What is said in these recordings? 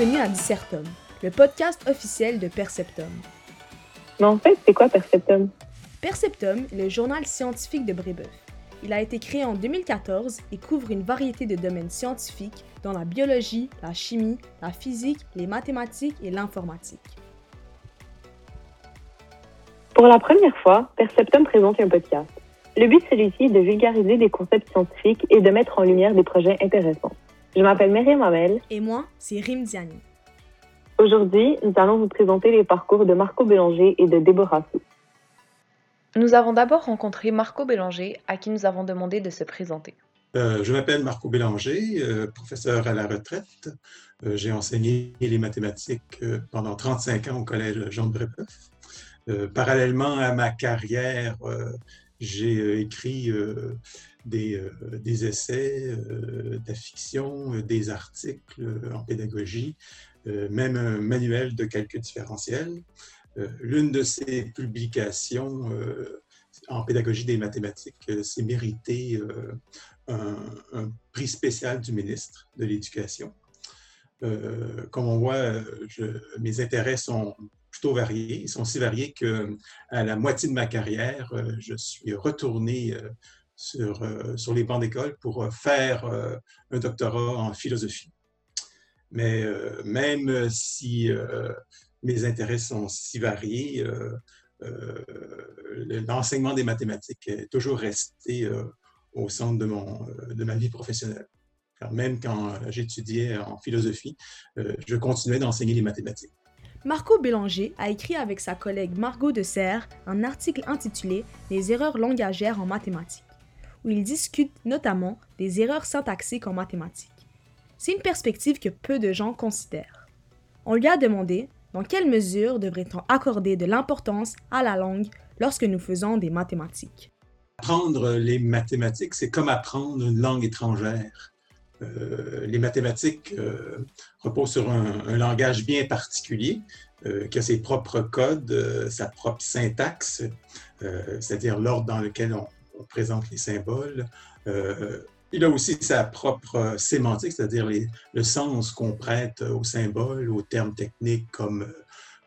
Bienvenue à Dissertum, le podcast officiel de Perceptum. Mais en fait, c'est quoi Perceptum? Perceptum est le journal scientifique de Brébeuf. Il a été créé en 2014 et couvre une variété de domaines scientifiques dont la biologie, la chimie, la physique, les mathématiques et l'informatique. Pour la première fois, Perceptum présente un podcast. Le but celui-ci est de vulgariser des concepts scientifiques et de mettre en lumière des projets intéressants. Je m'appelle Myriam Amel. Et moi, c'est Rim Diani. Aujourd'hui, nous allons vous présenter les parcours de Marco Bélanger et de Déborah Sou. Nous avons d'abord rencontré Marco Bélanger, à qui nous avons demandé de se présenter. Euh, je m'appelle Marco Bélanger, euh, professeur à la retraite. Euh, j'ai enseigné les mathématiques pendant 35 ans au Collège Jean de Brébeuf. parallèlement à ma carrière, j'ai écrit des, des, essais, de la fiction, des articles en pédagogie, même un manuel de calcul différentiel. L'une de ces publications en pédagogie des mathématiques s'est méritée un, prix spécial du ministre de l'Éducation. Euh, comme on voit, mes intérêts sont plutôt variés. Ils sont si variés qu'à la moitié de ma carrière, euh, je suis retourné euh, sur, sur les bancs d'école pour faire un doctorat en philosophie. Mais même si mes intérêts sont si variés, l'enseignement des mathématiques est toujours resté au centre de, mon, euh, de ma vie professionnelle. même quand j'étudiais en philosophie, euh, je continuais d'enseigner les mathématiques. Marco Bélanger a écrit avec sa collègue Margot de Serres un article intitulé Les erreurs langagères en mathématiques, où il discute notamment des erreurs syntaxiques en mathématiques. C'est une perspective que peu de gens considèrent. On lui a demandé dans quelle mesure devrait-on accorder de l'importance à la langue lorsque nous faisons des mathématiques. Apprendre les mathématiques, c'est comme apprendre une langue étrangère. Euh, les mathématiques euh, reposent sur un, langage bien particulier euh, qui a ses propres codes, sa propre syntaxe, c'est-à-dire l'ordre dans lequel on, présente les symboles. il a aussi sa propre sémantique, c'est-à-dire le sens qu'on prête aux symboles, aux termes techniques comme,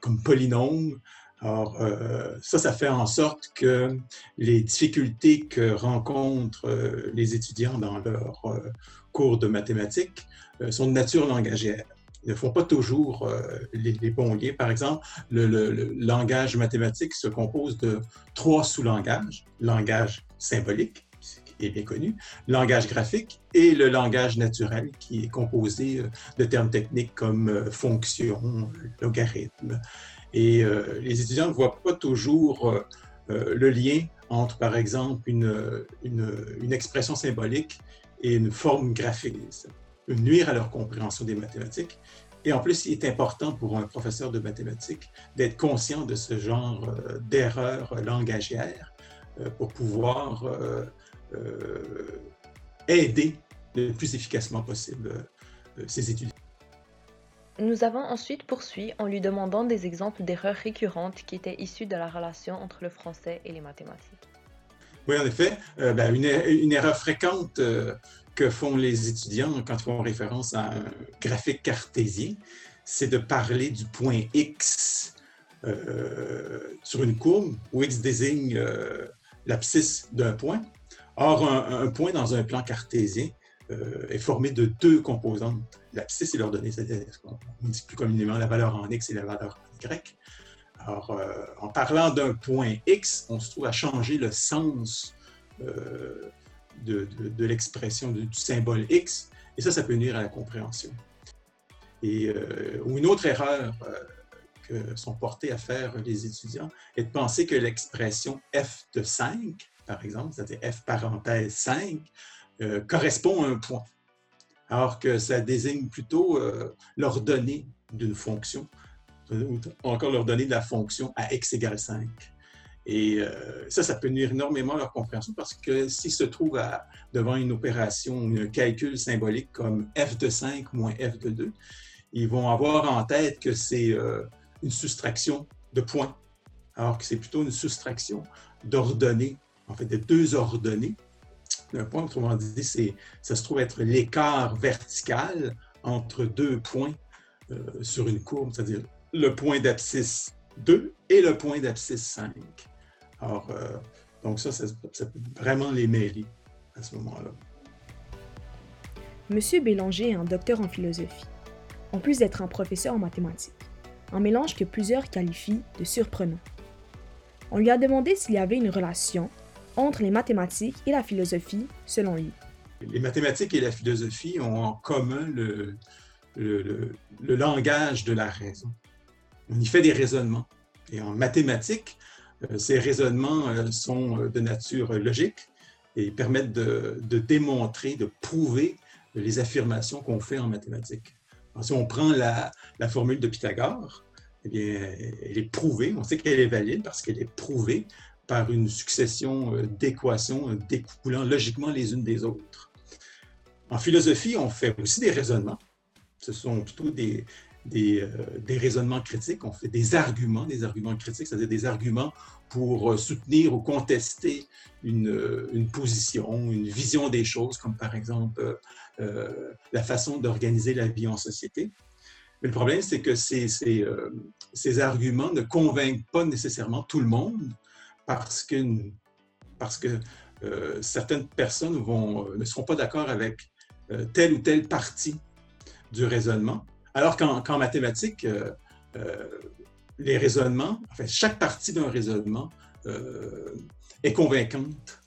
comme polynôme. Alors, euh, ça, ça fait en sorte que les difficultés que rencontrent euh, les étudiants dans leur euh, cours de mathématiques sont de nature langagière. Ils ne font pas toujours les, bons liens. Par exemple, le, le, langage mathématique se compose de trois sous-langages. Langage symbolique, qui est bien connu, langage graphique et le langage naturel, qui est composé de termes techniques comme fonction, logarithme. Et euh, les étudiants ne voient pas toujours euh, euh, le lien entre, par exemple, une, une, expression symbolique et une forme graphique. Ça peut nuire à leur compréhension des mathématiques. Et en plus, il est important pour un professeur de mathématiques d'être conscient de ce genre d'erreurs langagières pour pouvoir aider le plus efficacement possible ses étudiants. Nous avons ensuite poursuivi en lui demandant des exemples d'erreurs récurrentes qui étaient issues de la relation entre le français et les mathématiques. Oui, en effet, euh, ben, une, erreur fréquente euh, que font les étudiants quand ils font référence à un graphique cartésien, c'est de parler du point X euh, sur une courbe où X désigne l'abscisse d'un point. Or, un, point dans un plan cartésien euh, est formé de deux composantes. L'abscisse et l'ordonnée, c'est-à-dire ce qu'on dit plus communément la valeur en x et la valeur en y. Alors, euh, en parlant d'un point x, on se trouve à changer le sens euh, de, l'expression du, symbole x, et ça, ça peut nuire à la compréhension. Et, ou une autre erreur sont portés à faire les étudiants est de penser que l'expression f de 5, par exemple, c'est-à-dire f parenthèse 5, euh, correspond à un point, alors que ça désigne plutôt euh, l'ordonnée d'une fonction, ou encore l'ordonnée de la fonction à x égale 5. Et euh, ça, ça peut nuire énormément à leur compréhension parce que s'ils se trouvent devant une opération, un calcul symbolique comme f de 5 moins f de 2, ils vont avoir en tête que c'est une soustraction de points, alors que c'est plutôt une soustraction d'ordonnées, en fait, de deux ordonnées un point, autrement dit, ça se trouve être l'écart vertical entre deux points sur une courbe, c'est-à-dire le point d'abscisse 2 et le point d'abscisse 5. Alors, donc ça, ça, ça peut vraiment les mêler à ce moment-là. Monsieur Bélanger est un docteur en philosophie, en plus d'être un professeur en mathématiques, un mélange que plusieurs qualifient de surprenant. On lui a demandé s'il y avait une relation entre les mathématiques et la philosophie, selon lui. Les mathématiques et la philosophie ont en commun le, langage de la raison. On y fait des raisonnements. Et en mathématiques, euh, ces raisonnements euh, sont de nature logique et permettent de démontrer, de prouver les affirmations qu'on fait en mathématiques. Si on prend la, formule de Pythagore, eh elle est prouvée, on sait qu'elle est valide parce qu'elle est prouvée par une succession euh, d'équations euh, découlant logiquement les unes des autres. En philosophie, on fait aussi des raisonnements. Ce sont plutôt des, des, euh, des, raisonnements critiques, on fait des arguments, des arguments critiques, c'est-à-dire des arguments pour soutenir ou contester une, une, position, une vision des choses, comme par exemple euh, la façon d'organiser la vie en société. Mais le problème, c'est que ces, euh, arguments ne convainquent pas nécessairement tout le monde parce que, euh, certaines personnes ne seront pas d'accord avec telle ou telle partie du raisonnement. Alors qu'en mathématiques, les raisonnements, enfin, chaque partie d'un raisonnement est convaincante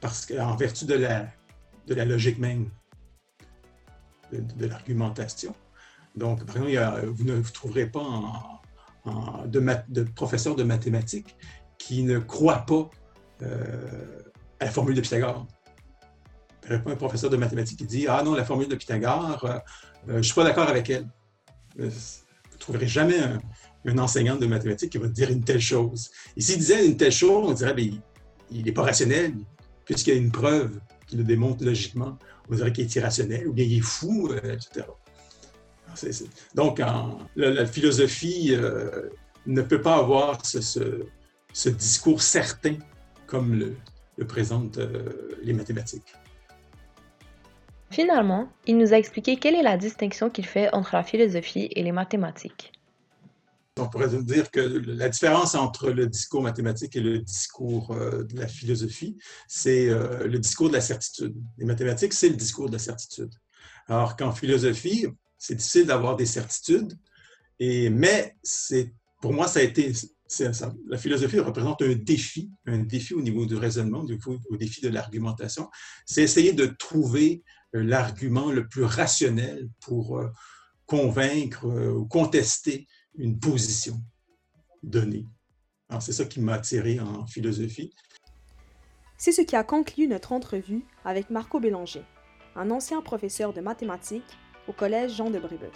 parce qu'en vertu de la, logique même de, l'argumentation. Donc, par exemple, vous ne trouverez pas de, professeur de mathématiques qui ne croit pas euh, à la formule de Pythagore. Pas un professeur de mathématiques qui dit Ah non, la formule de Pythagore, euh, euh, je ne suis pas d'accord avec elle. Vous ne trouverez jamais un, enseignant de mathématiques qui va dire une telle chose. Et s'il disait une telle chose, on dirait ben, il n'est pas rationnel, puisqu'il y a une preuve qui le démontre logiquement on dirait qu'il est irrationnel ou bien il est fou, euh, etc. Donc, la, philosophie euh, ne peut pas avoir ce, discours certain comme le, présentent euh, les mathématiques. Finalement, il nous a expliqué quelle est la distinction qu'il fait entre la philosophie et les mathématiques. On pourrait dire que la différence entre le discours mathématique et le discours euh, de la philosophie, c'est euh, le discours de la certitude. Les mathématiques, c'est le discours de la certitude. Alors qu'en philosophie, c'est difficile d'avoir des certitudes, et, mais pour moi, ça a été, la philosophie représente un défi, un défi au niveau du raisonnement, au défi de l'argumentation. C'est essayer de trouver l'argument le plus rationnel pour convaincre ou contester une position donnée. Alors, c'est ça qui m'a attiré en philosophie. C'est ce qui a conclu notre entrevue avec Marco Bélanger, un ancien professeur de mathématiques au Collège Jean de Brébeuf.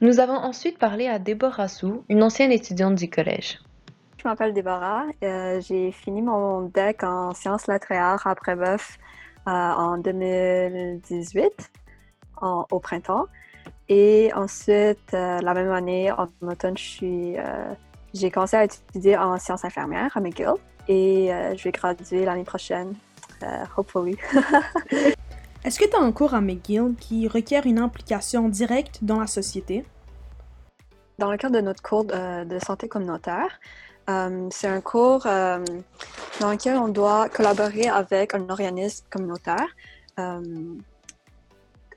Nous avons ensuite parlé à Déborah Sou, une ancienne étudiante du collège. Je m'appelle Déborah. Euh, j'ai fini mon DEC en sciences lettres à Brébeuf euh, en 2018, au printemps. Et ensuite, euh, la même année, en automne, euh, j'ai commencé à étudier en sciences infirmières à McGill et euh, je vais graduer l'année prochaine, hopefully. Est-ce que tu as un cours à McGill qui requiert une implication directe dans la société? Dans le cadre de notre cours de, santé communautaire, c'est un cours dans lequel on doit collaborer avec un organisme communautaire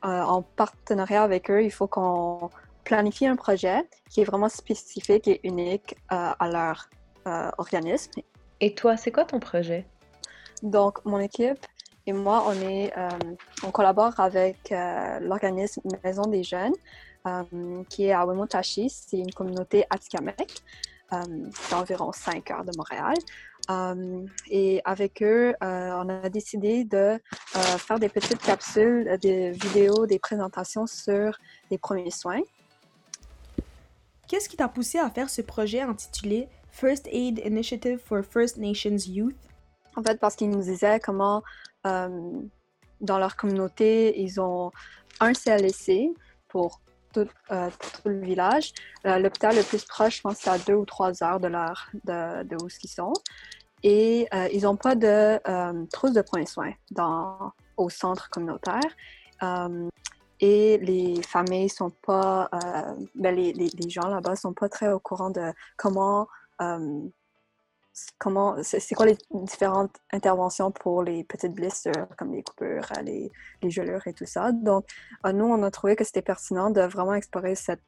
euh, en partenariat avec eux, il faut qu'on planifie un projet qui est vraiment spécifique et unique euh, à leur euh, organisme. Et toi, c'est quoi ton projet? Donc, mon équipe et moi, on, est, on collabore avec l'organisme Maison des Jeunes, qui est à Wemotashi. C'est une communauté atikamekw d'environ 5 heures de Montréal. Euh, et avec eux, euh, on a décidé de euh, faire des petites capsules, des vidéos, des présentations sur les premiers soins. Qu'est-ce qui t'a poussé à faire ce projet intitulé First Aid Initiative for First Nations Youth? En fait, parce qu'ils nous disaient comment dans leur communauté, ils ont un CLSC pour tout, le village. L'hôpital le plus proche, je pense, c'est à deux ou trois heures de, leur, de, où ils sont et euh, ils n'ont pas de euh, trousse de points soins dans, au centre communautaire. Euh, et les familles sont pas, ben les, les, gens là-bas sont pas très au courant de comment comment c'est quoi les différentes interventions pour les petites blessures comme les coupures, les, les gelures et tout ça? Donc, nous, on a trouvé que c'était pertinent de vraiment explorer cette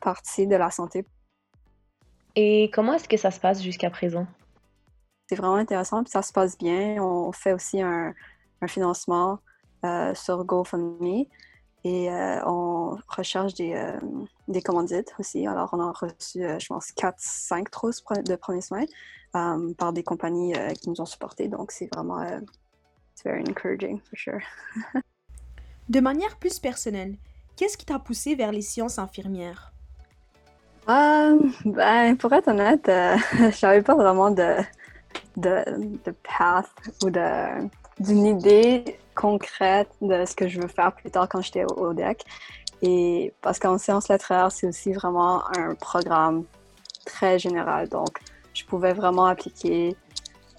partie de la santé. Et comment est-ce que ça se passe jusqu'à présent? C'est vraiment intéressant, puis ça se passe bien. On fait aussi un, un financement euh, sur GoFundMe et euh, on recherche des, euh, des commandites aussi. Alors, on a reçu, je pense, 4-5 trousses de premiers soins par des compagnies qui nous ont supportés. Donc, c'est vraiment very encouraging, for sure. de manière plus personnelle, qu'est-ce qui t'a poussé vers les sciences infirmières? ben, pour être honnête, je n'avais pas vraiment de, de, de path ou d'une idée concrète de ce que je veux faire plus tard quand j'étais au, DEC. Et parce qu'en sciences littéraires, c'est aussi vraiment un programme très général. Donc, je pouvais vraiment appliquer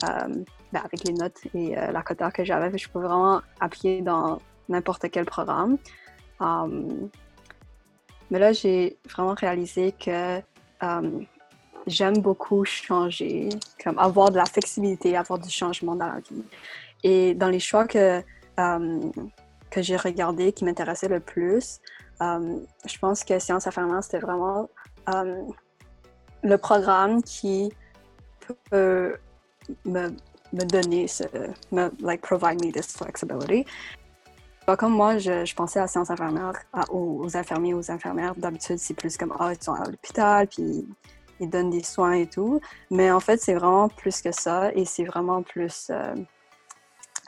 euh, ben, avec les notes et euh, la quota que j'avais, je pouvais vraiment appliquer dans n'importe quel programme. Um, mais là, j'ai vraiment réalisé que j'aime beaucoup changer, comme avoir de la flexibilité, avoir du changement dans la vie. Et dans les choix que, euh, que j'ai regardés, qui m'intéressaient le plus, euh, je pense que Sciences Infirmières, c'était vraiment euh, le programme qui peut me, me donner ce, me, like, provide me this flexibility. Comme moi, je, pensais à Sciences Infirmières, aux, aux, infirmiers, aux infirmières. D'habitude, c'est plus comme, ah, ils sont à l'hôpital, puis ils donnent des soins et tout. Mais en fait, c'est vraiment plus que ça et c'est vraiment plus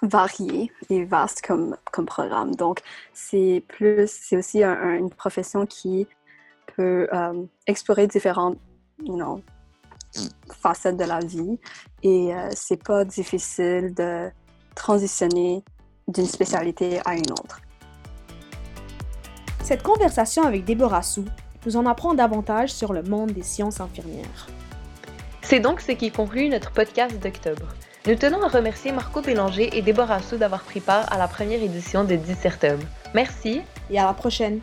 varié et vaste comme, comme programme. Donc, c'est plus, c'est aussi une profession qui peut euh, explorer différentes, you know, facettes de la vie et euh, c'est pas difficile de transitionner d'une spécialité à une autre. Cette conversation avec Déborah Sou nous en apprend davantage sur le monde des sciences infirmières. C'est donc ce qui conclut notre podcast d'octobre. Nous tenons à remercier Marco Bélanger et Déborah Sou d'avoir pris part à la première édition de Dissertum. Merci et à la prochaine.